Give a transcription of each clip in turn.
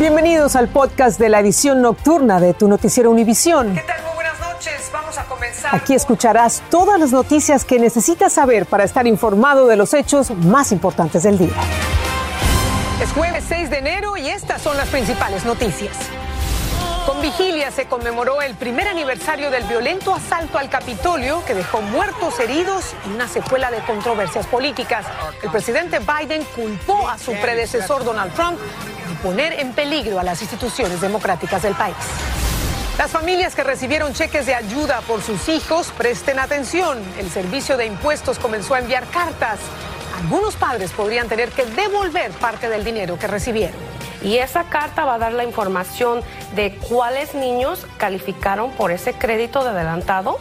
Bienvenidos al podcast de la edición nocturna de tu noticiero Univisión. ¿Qué tal? Muy buenas noches. Vamos a comenzar. Aquí escucharás todas las noticias que necesitas saber para estar informado de los hechos más importantes del día. Es jueves 6 de enero y estas son las principales noticias. Con vigilia se conmemoró el primer aniversario del violento asalto al Capitolio que dejó muertos, heridos y una secuela de controversias políticas. El presidente Biden culpó a su predecesor Donald Trump poner en peligro a las instituciones democráticas del país. Las familias que recibieron cheques de ayuda por sus hijos presten atención. El servicio de impuestos comenzó a enviar cartas. Algunos padres podrían tener que devolver parte del dinero que recibieron. Y esa carta va a dar la información de cuáles niños calificaron por ese crédito de adelantado.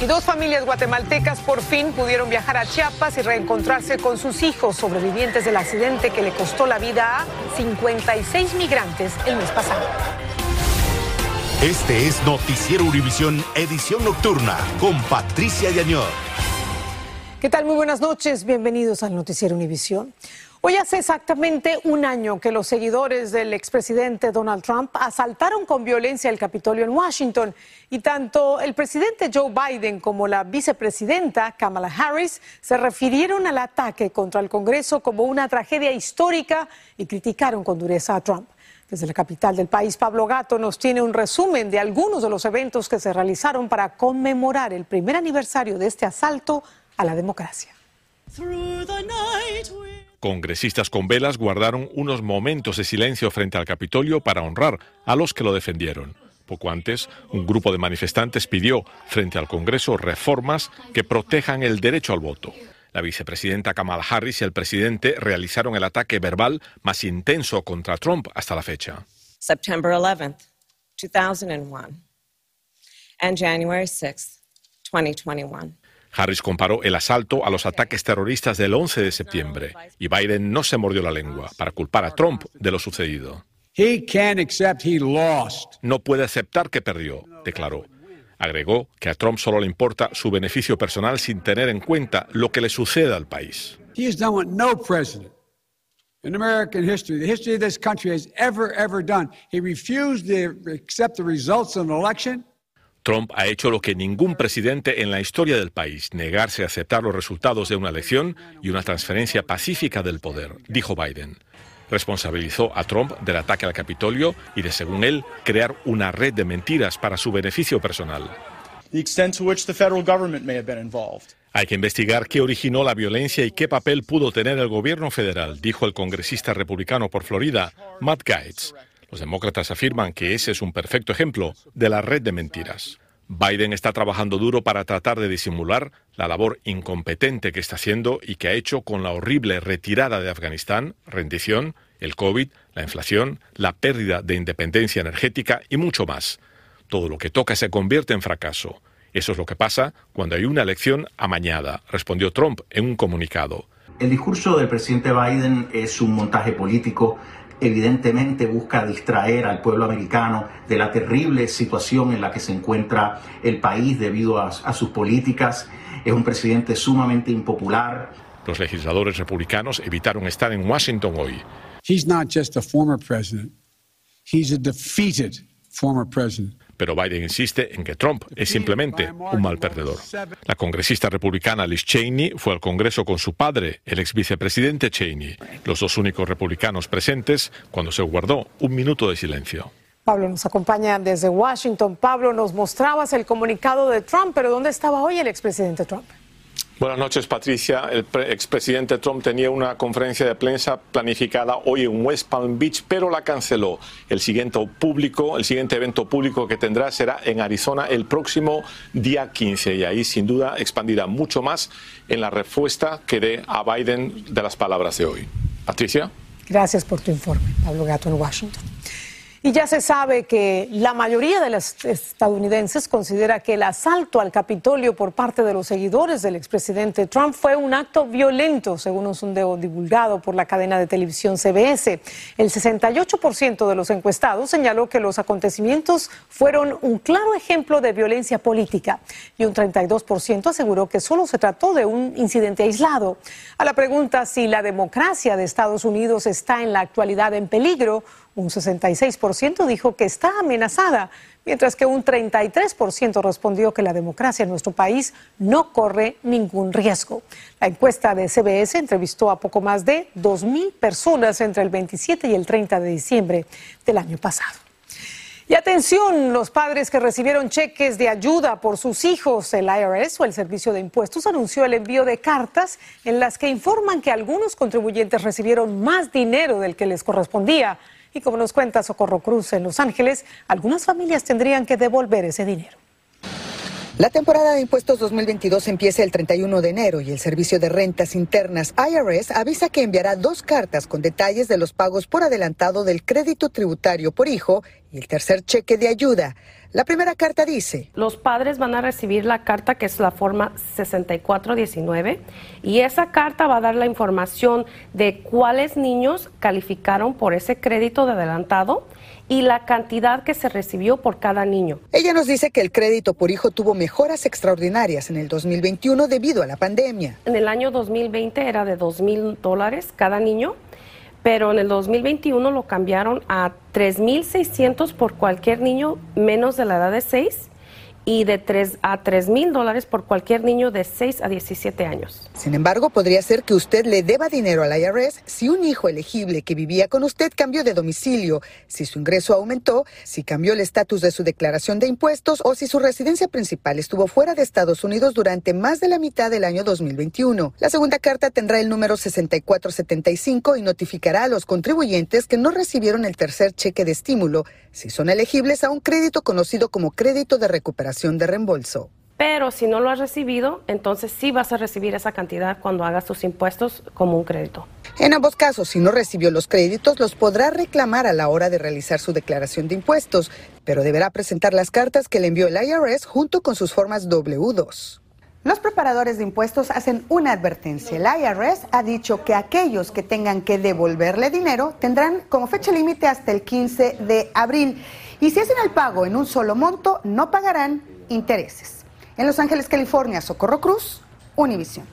Y dos familias guatemaltecas por fin pudieron viajar a Chiapas y reencontrarse con sus hijos sobrevivientes del accidente que le costó la vida a 56 migrantes el mes pasado. Este es Noticiero Univisión Edición Nocturna con Patricia Yañor. ¿Qué tal? Muy buenas noches. Bienvenidos al Noticiero Univisión. Hoy hace exactamente un año que los seguidores del expresidente Donald Trump asaltaron con violencia el Capitolio en Washington y tanto el presidente Joe Biden como la vicepresidenta Kamala Harris se refirieron al ataque contra el Congreso como una tragedia histórica y criticaron con dureza a Trump. Desde la capital del país, Pablo Gato nos tiene un resumen de algunos de los eventos que se realizaron para conmemorar el primer aniversario de este asalto a la democracia. Congresistas con velas guardaron unos momentos de silencio frente al Capitolio para honrar a los que lo defendieron. Poco antes, un grupo de manifestantes pidió frente al Congreso reformas que protejan el derecho al voto. La vicepresidenta Kamala Harris y el presidente realizaron el ataque verbal más intenso contra Trump hasta la fecha. September 11, 2001 and January 6, 2021. Harris comparó el asalto a los ataques terroristas del 11 de septiembre y Biden no se mordió la lengua para culpar a Trump de lo sucedido. No puede aceptar que perdió, declaró. Agregó que a Trump solo le importa su beneficio personal sin tener en cuenta lo que le suceda al país. in American history, the history of this country has ever, ever done. He refused to accept the results of an election. Trump ha hecho lo que ningún presidente en la historia del país, negarse a aceptar los resultados de una elección y una transferencia pacífica del poder, dijo Biden. Responsabilizó a Trump del ataque al Capitolio y de, según él, crear una red de mentiras para su beneficio personal. Hay que investigar qué originó la violencia y qué papel pudo tener el gobierno federal, dijo el congresista republicano por Florida, Matt Gaetz. Los demócratas afirman que ese es un perfecto ejemplo de la red de mentiras. Biden está trabajando duro para tratar de disimular la labor incompetente que está haciendo y que ha hecho con la horrible retirada de Afganistán, rendición, el COVID, la inflación, la pérdida de independencia energética y mucho más. Todo lo que toca se convierte en fracaso. Eso es lo que pasa cuando hay una elección amañada, respondió Trump en un comunicado. El discurso del presidente Biden es un montaje político evidentemente busca distraer al pueblo americano de la terrible situación en la que se encuentra el país debido a, sus políticas. Es un presidente sumamente impopular. Los legisladores republicanos evitaron estar en Washington hoy. He's not just a former president. He's a defeated former president pero Biden insiste en que Trump es simplemente un mal perdedor. La congresista republicana Liz Cheney fue al Congreso con su padre, el ex vicepresidente Cheney, los dos únicos republicanos presentes cuando se guardó un minuto de silencio. Pablo nos acompaña desde Washington. Pablo, nos mostrabas el comunicado de Trump, pero ¿dónde estaba hoy el expresidente Trump? Buenas noches, Patricia. El expresidente Trump tenía una conferencia de prensa planificada hoy en West Palm Beach, pero la canceló. El siguiente público, el siguiente evento público que tendrá será en Arizona el próximo día 15 y ahí sin duda expandirá mucho más en la respuesta que dé a Biden de las palabras de hoy. Patricia. Gracias por tu informe, Pablo Gato en Washington. Y ya se sabe que la mayoría de los estadounidenses considera que el asalto al Capitolio por parte de los seguidores del expresidente Trump fue un acto violento, según un sondeo divulgado por la cadena de televisión CBS. El 68% de los encuestados señaló que los acontecimientos fueron un claro ejemplo de violencia política y un 32% aseguró que solo se trató de un incidente aislado. A la pregunta si la democracia de Estados Unidos está en la actualidad en peligro, un 66% dijo que está amenazada, mientras que un 33% respondió que la democracia en nuestro país no corre ningún riesgo. La encuesta de CBS entrevistó a poco más de 2.000 personas entre el 27 y el 30 de diciembre del año pasado. Y atención, los padres que recibieron cheques de ayuda por sus hijos, el IRS o el Servicio de Impuestos anunció el envío de cartas en las que informan que algunos contribuyentes recibieron más dinero del que les correspondía. Y como nos cuenta Socorro Cruz en Los Ángeles, algunas familias tendrían que devolver ese dinero. La temporada de impuestos 2022 empieza el 31 de enero y el Servicio de Rentas Internas IRS avisa que enviará dos cartas con detalles de los pagos por adelantado del crédito tributario por hijo y el tercer cheque de ayuda. La primera carta dice, los padres van a recibir la carta que es la forma 6419 y esa carta va a dar la información de cuáles niños calificaron por ese crédito de adelantado y la cantidad que se recibió por cada niño. Ella nos dice que el crédito por hijo tuvo mejoras extraordinarias en el 2021 debido a la pandemia. En el año 2020 era de 2 mil dólares cada niño pero en el 2021 lo cambiaron a 3.600 por cualquier niño menos de la edad de 6 y de 3 a 3 mil dólares por cualquier niño de 6 a 17 años. Sin embargo, podría ser que usted le deba dinero al IRS si un hijo elegible que vivía con usted cambió de domicilio, si su ingreso aumentó, si cambió el estatus de su declaración de impuestos o si su residencia principal estuvo fuera de Estados Unidos durante más de la mitad del año 2021. La segunda carta tendrá el número 6475 y notificará a los contribuyentes que no recibieron el tercer cheque de estímulo si son elegibles a un crédito conocido como crédito de recuperación de reembolso. Pero si no lo has recibido, entonces sí vas a recibir esa cantidad cuando hagas tus impuestos como un crédito. En ambos casos, si no recibió los créditos, los podrá reclamar a la hora de realizar su declaración de impuestos, pero deberá presentar las cartas que le envió el IRS junto con sus formas W2. Los preparadores de impuestos hacen una advertencia. El IRS ha dicho que aquellos que tengan que devolverle dinero tendrán como fecha límite hasta el 15 de abril. Y si hacen el pago en un solo monto, no pagarán intereses. En Los Ángeles, California, Socorro Cruz, Univision.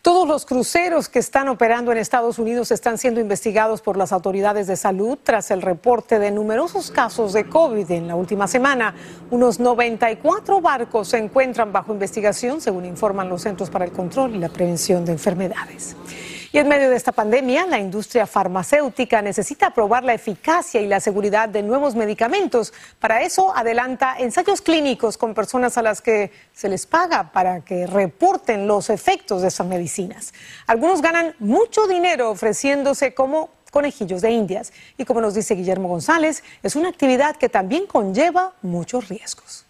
Todos los cruceros que están operando en Estados Unidos están siendo investigados por las autoridades de salud tras el reporte de numerosos casos de COVID en la última semana. Unos 94 barcos se encuentran bajo investigación, según informan los Centros para el Control y la Prevención de Enfermedades. Y en medio de esta pandemia, la industria farmacéutica necesita probar la eficacia y la seguridad de nuevos medicamentos. Para eso adelanta ensayos clínicos con personas a las que se les paga para que reporten los efectos de esas medicinas. Algunos ganan mucho dinero ofreciéndose como conejillos de indias. Y como nos dice Guillermo González, es una actividad que también conlleva muchos riesgos.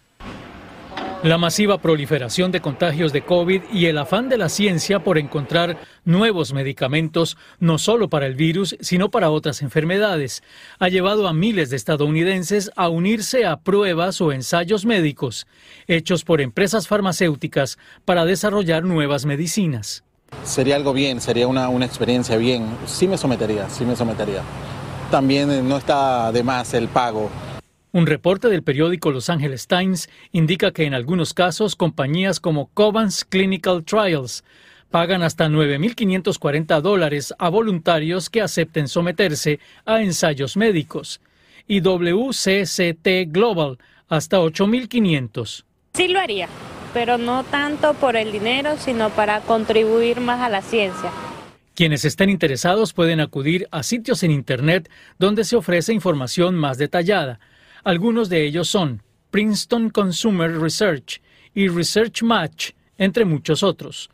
La masiva proliferación de contagios de COVID y el afán de la ciencia por encontrar nuevos medicamentos, no solo para el virus, sino para otras enfermedades, ha llevado a miles de estadounidenses a unirse a pruebas o ensayos médicos hechos por empresas farmacéuticas para desarrollar nuevas medicinas. Sería algo bien, sería una, una experiencia bien. Sí me sometería, sí me sometería. También no está de más el pago un reporte del periódico Los Angeles Times indica que en algunos casos compañías como Covance Clinical Trials pagan hasta 9.540 dólares a voluntarios que acepten someterse a ensayos médicos y WCCT Global hasta 8.500. Sí lo haría, pero no tanto por el dinero, sino para contribuir más a la ciencia. Quienes estén interesados pueden acudir a sitios en Internet donde se ofrece información más detallada algunos de ellos son Princeton Consumer Research y Research Match, entre muchos otros.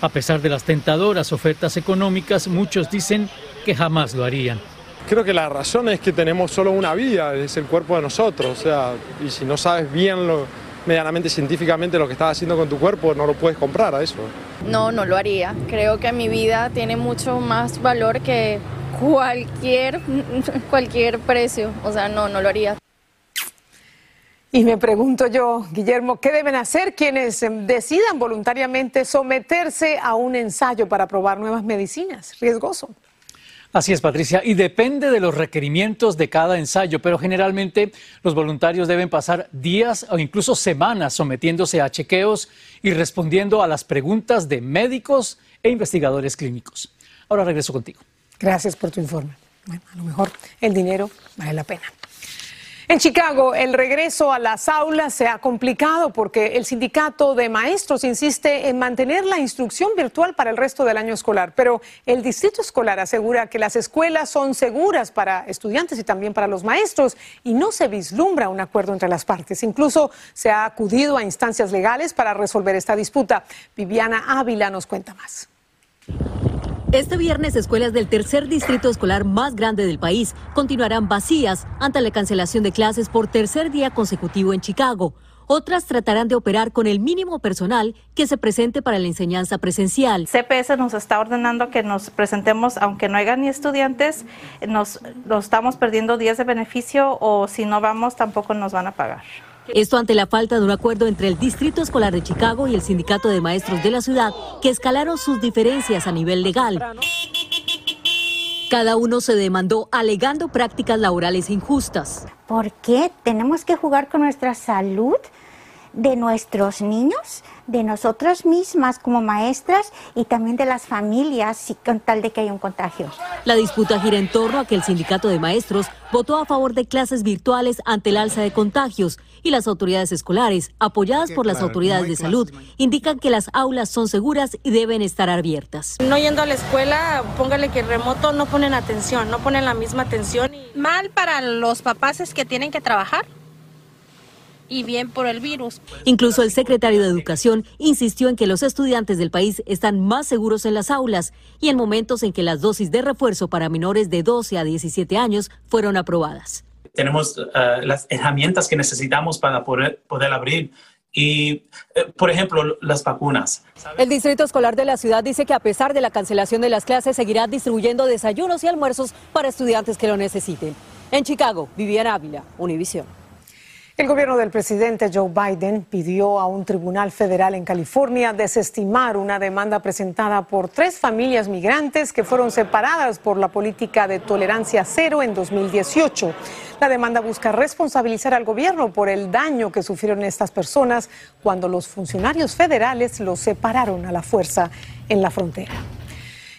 A pesar de las tentadoras ofertas económicas, muchos dicen que jamás lo harían. Creo que la razón es que tenemos solo una vida, es el cuerpo de nosotros, o sea, y si no sabes bien lo, medianamente científicamente lo que estás haciendo con tu cuerpo, no lo puedes comprar a eso. No, no lo haría. Creo que mi vida tiene mucho más valor que cualquier, cualquier precio. O sea, no, no lo haría. Y me pregunto yo, Guillermo, ¿qué deben hacer quienes em, decidan voluntariamente someterse a un ensayo para probar nuevas medicinas? Riesgoso. Así es, Patricia, y depende de los requerimientos de cada ensayo, pero generalmente los voluntarios deben pasar días o incluso semanas sometiéndose a chequeos y respondiendo a las preguntas de médicos e investigadores clínicos. Ahora regreso contigo. Gracias por tu informe. Bueno, a lo mejor el dinero vale la pena. En Chicago, el regreso a las aulas se ha complicado porque el sindicato de maestros insiste en mantener la instrucción virtual para el resto del año escolar, pero el distrito escolar asegura que las escuelas son seguras para estudiantes y también para los maestros y no se vislumbra un acuerdo entre las partes. Incluso se ha acudido a instancias legales para resolver esta disputa. Viviana Ávila nos cuenta más. Este viernes, escuelas del tercer distrito escolar más grande del país continuarán vacías ante la cancelación de clases por tercer día consecutivo en Chicago. Otras tratarán de operar con el mínimo personal que se presente para la enseñanza presencial. CPS nos está ordenando que nos presentemos, aunque no haya ni estudiantes, nos, nos estamos perdiendo días de beneficio o si no vamos tampoco nos van a pagar. Esto ante la falta de un acuerdo entre el Distrito Escolar de Chicago y el Sindicato de Maestros de la ciudad, que escalaron sus diferencias a nivel legal. Cada uno se demandó alegando prácticas laborales injustas. ¿Por qué tenemos que jugar con nuestra salud de nuestros niños? de nosotros mismas como maestras y también de las familias con tal de que haya un contagio. La disputa gira en torno a que el sindicato de maestros votó a favor de clases virtuales ante el alza de contagios y las autoridades escolares, apoyadas por las autoridades de salud, indican que las aulas son seguras y deben estar abiertas. No yendo a la escuela, póngale que remoto no ponen atención, no ponen la misma atención. Mal para los papás es que tienen que trabajar y bien por el virus. Incluso el secretario de Educación insistió en que los estudiantes del país están más seguros en las aulas y en momentos en que las dosis de refuerzo para menores de 12 a 17 años fueron aprobadas. Tenemos eh, las herramientas que necesitamos para poder, poder abrir y, eh, por ejemplo, las vacunas. El Distrito Escolar de la ciudad dice que a pesar de la cancelación de las clases, seguirá distribuyendo desayunos y almuerzos para estudiantes que lo necesiten. En Chicago, Viviana Ávila, Univisión. El gobierno del presidente Joe Biden pidió a un tribunal federal en California desestimar una demanda presentada por tres familias migrantes que fueron separadas por la política de tolerancia cero en 2018. La demanda busca responsabilizar al gobierno por el daño que sufrieron estas personas cuando los funcionarios federales los separaron a la fuerza en la frontera.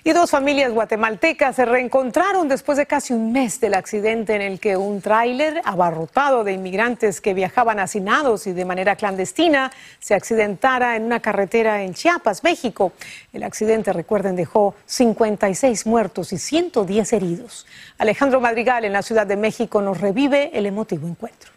Y dos familias guatemaltecas se reencontraron después de casi un mes del accidente en el que un tráiler abarrotado de inmigrantes que viajaban hacinados y de manera clandestina se accidentara en una carretera en Chiapas, México. El accidente, recuerden, dejó 56 muertos y 110 heridos. Alejandro Madrigal en la Ciudad de México nos revive el emotivo encuentro.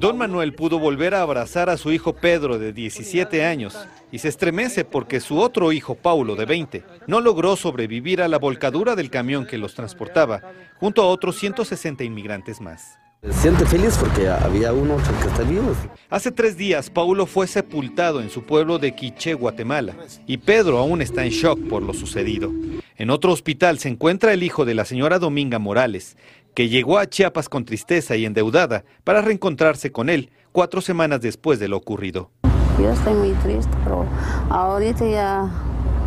Don Manuel pudo volver a abrazar a su hijo Pedro de 17 años y se estremece porque su otro hijo Paulo de 20 no logró sobrevivir a la volcadura del camión que los transportaba junto a otros 160 inmigrantes más. Se siente feliz porque había uno que está vivo. Hace tres días, Paulo fue sepultado en su pueblo de Quiché, Guatemala, y Pedro aún está en shock por lo sucedido. En otro hospital se encuentra el hijo de la señora Dominga Morales, que llegó a Chiapas con tristeza y endeudada para reencontrarse con él cuatro semanas después de lo ocurrido. Yo estoy muy triste, pero ahorita ya,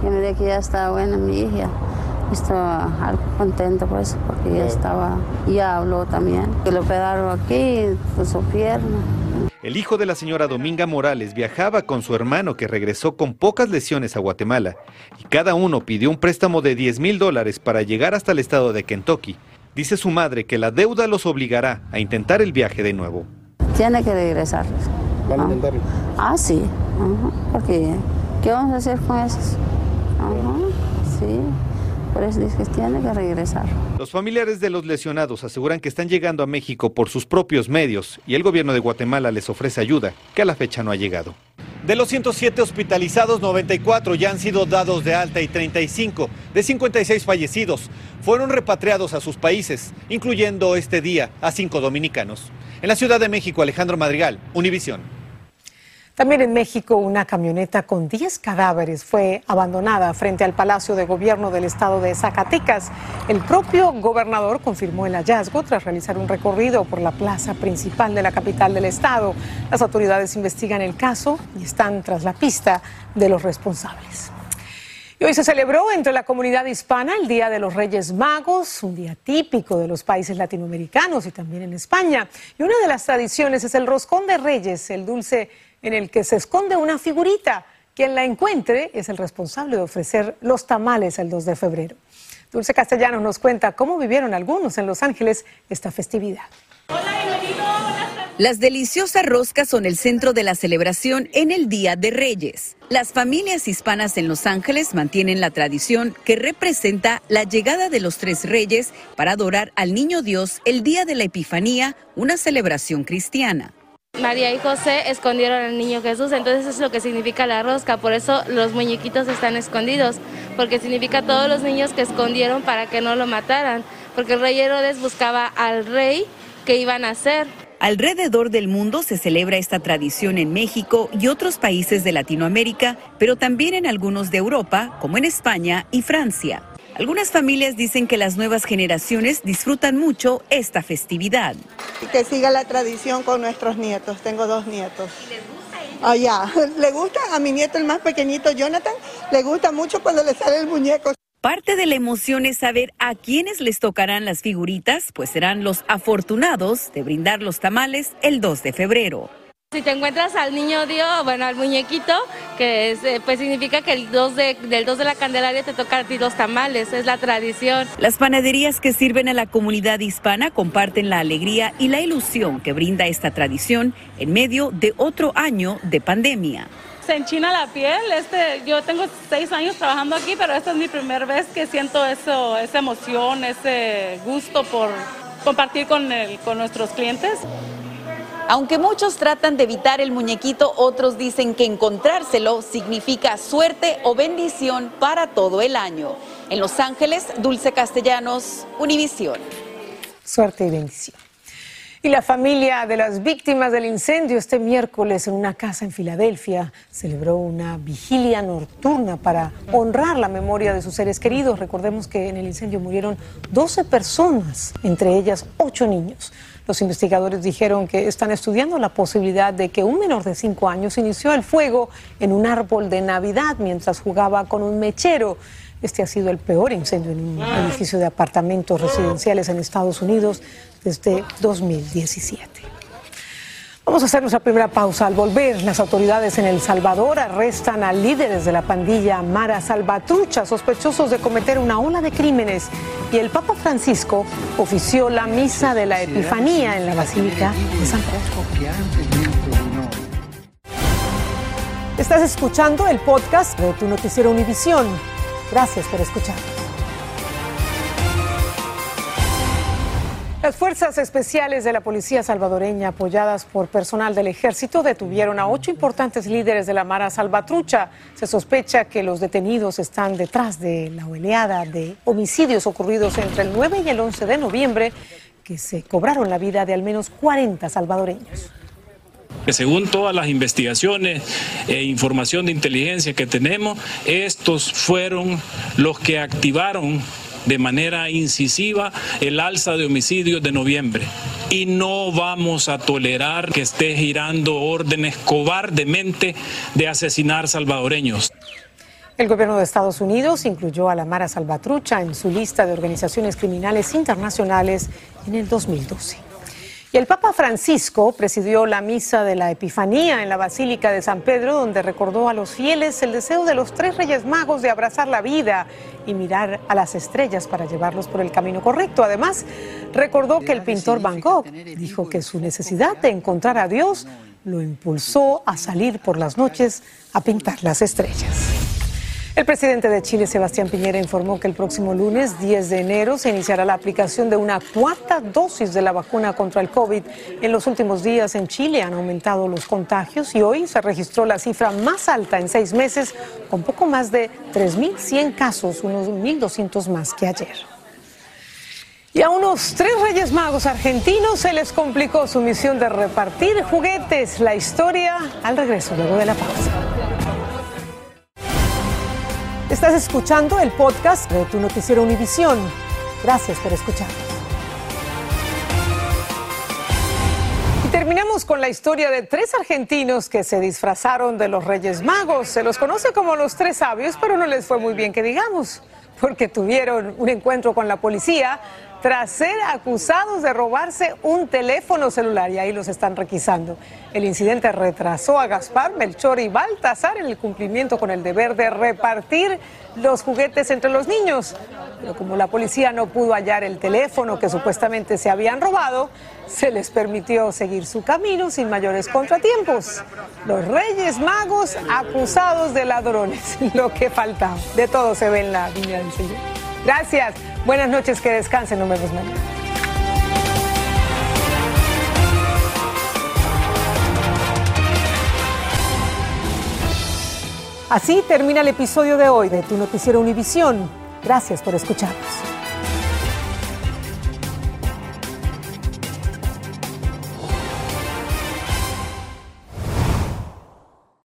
ya me que ya está buena mi hija. Estaba algo contento pues, porque ya estaba, ya habló también. Que lo pegaron aquí, pues su pierna. El hijo de la señora Dominga Morales viajaba con su hermano que regresó con pocas lesiones a Guatemala y cada uno pidió un préstamo de 10 mil dólares para llegar hasta el estado de Kentucky Dice su madre que la deuda los obligará a intentar el viaje de nuevo. Tiene que regresar. ¿Van a intentarlo? Ah, sí. Porque, ¿qué vamos a hacer con esos? Sí. Regresar. Los familiares de los lesionados aseguran que están llegando a México por sus propios medios y el gobierno de Guatemala les ofrece ayuda, que a la fecha no ha llegado. De los 107 hospitalizados, 94 ya han sido dados de alta y 35 de 56 fallecidos fueron repatriados a sus países, incluyendo este día a cinco dominicanos. En la Ciudad de México, Alejandro Madrigal, Univisión. También en México, una camioneta con 10 cadáveres fue abandonada frente al Palacio de Gobierno del estado de Zacatecas. El propio gobernador confirmó el hallazgo tras realizar un recorrido por la plaza principal de la capital del estado. Las autoridades investigan el caso y están tras la pista de los responsables. Y hoy se celebró entre la comunidad hispana el Día de los Reyes Magos, un día típico de los países latinoamericanos y también en España. Y una de las tradiciones es el roscón de reyes, el dulce en el que se esconde una figurita. Quien la encuentre es el responsable de ofrecer los tamales el 2 de febrero. Dulce Castellanos nos cuenta cómo vivieron algunos en Los Ángeles esta festividad. Las deliciosas roscas son el centro de la celebración en el Día de Reyes. Las familias hispanas en Los Ángeles mantienen la tradición que representa la llegada de los tres reyes para adorar al Niño Dios el día de la Epifanía, una celebración cristiana. María y José escondieron al niño Jesús, entonces eso es lo que significa la rosca, por eso los muñequitos están escondidos, porque significa todos los niños que escondieron para que no lo mataran, porque el rey Herodes buscaba al rey que iban a hacer. Alrededor del mundo se celebra esta tradición en México y otros países de Latinoamérica, pero también en algunos de Europa, como en España y Francia. Algunas familias dicen que las nuevas generaciones disfrutan mucho esta festividad. Que siga la tradición con nuestros nietos. Tengo dos nietos. Ah, ya. Le gusta a mi nieto, el más pequeñito, Jonathan, le gusta mucho cuando le sale el muñeco. Parte de la emoción es saber a quiénes les tocarán las figuritas, pues serán los afortunados de brindar los tamales el 2 de febrero. Si te encuentras al niño Dios, bueno, al muñequito, que es, eh, pues significa que el 2 de, del 2 de la Candelaria te toca a ti los tamales, es la tradición. Las panaderías que sirven a la comunidad hispana comparten la alegría y la ilusión que brinda esta tradición en medio de otro año de pandemia se enchina la piel. Este, yo tengo seis años trabajando aquí, pero esta es mi primera vez que siento eso, esa emoción, ese gusto por compartir con, el, con nuestros clientes. Aunque muchos tratan de evitar el muñequito, otros dicen que encontrárselo significa suerte o bendición para todo el año. En Los Ángeles, Dulce Castellanos, Univisión. Suerte y bendición. Y la familia de las víctimas del incendio este miércoles en una casa en Filadelfia celebró una vigilia nocturna para honrar la memoria de sus seres queridos. Recordemos que en el incendio murieron 12 personas, entre ellas 8 niños. Los investigadores dijeron que están estudiando la posibilidad de que un menor de 5 años inició el fuego en un árbol de Navidad mientras jugaba con un mechero. Este ha sido el peor incendio en un edificio de apartamentos residenciales en Estados Unidos desde 2017. Vamos a hacer nuestra primera pausa. Al volver, las autoridades en El Salvador arrestan a líderes de la pandilla Mara Salvatrucha, sospechosos de cometer una ola de crímenes. Y el Papa Francisco ofició la misa de la Epifanía en la Basílica de San Pedro. Estás escuchando el podcast de tu noticiero Univisión. Gracias por escucharnos. Las fuerzas especiales de la policía salvadoreña, apoyadas por personal del ejército, detuvieron a ocho importantes líderes de la Mara Salvatrucha. Se sospecha que los detenidos están detrás de la oleada de homicidios ocurridos entre el 9 y el 11 de noviembre, que se cobraron la vida de al menos 40 salvadoreños según todas las investigaciones e información de inteligencia que tenemos, estos fueron los que activaron de manera incisiva el alza de homicidios de noviembre. Y no vamos a tolerar que esté girando órdenes cobardemente de asesinar salvadoreños. El gobierno de Estados Unidos incluyó a la Mara Salvatrucha en su lista de organizaciones criminales internacionales en el 2012. Y el Papa Francisco presidió la misa de la Epifanía en la Basílica de San Pedro, donde recordó a los fieles el deseo de los tres reyes magos de abrazar la vida y mirar a las estrellas para llevarlos por el camino correcto. Además, recordó que el pintor Van Gogh dijo que su necesidad de encontrar a Dios lo impulsó a salir por las noches a pintar las estrellas. El presidente de Chile, Sebastián Piñera, informó que el próximo lunes 10 de enero se iniciará la aplicación de una cuarta dosis de la vacuna contra el COVID. En los últimos días en Chile han aumentado los contagios y hoy se registró la cifra más alta en seis meses, con poco más de 3.100 casos, unos 1.200 más que ayer. Y a unos tres Reyes Magos argentinos se les complicó su misión de repartir juguetes. La historia al regreso, luego de la pausa. Estás escuchando el podcast de tu noticiero Univisión. Gracias por escucharnos. Y terminamos con la historia de tres argentinos que se disfrazaron de los Reyes Magos. Se los conoce como los tres sabios, pero no les fue muy bien que digamos, porque tuvieron un encuentro con la policía tras ser acusados de robarse un teléfono celular y ahí los están requisando. El incidente retrasó a Gaspar, Melchor y Baltasar en el cumplimiento con el deber de repartir los juguetes entre los niños. Pero como la policía no pudo hallar el teléfono que supuestamente se habían robado, se les permitió seguir su camino sin mayores contratiempos. Los Reyes Magos acusados de ladrones, lo que faltaba. De todo se ve en la viña del Señor. Gracias. Buenas noches, que descansen, nos vemos mañana. Así termina el episodio de hoy de Tu Noticiero Univisión. Gracias por escucharnos.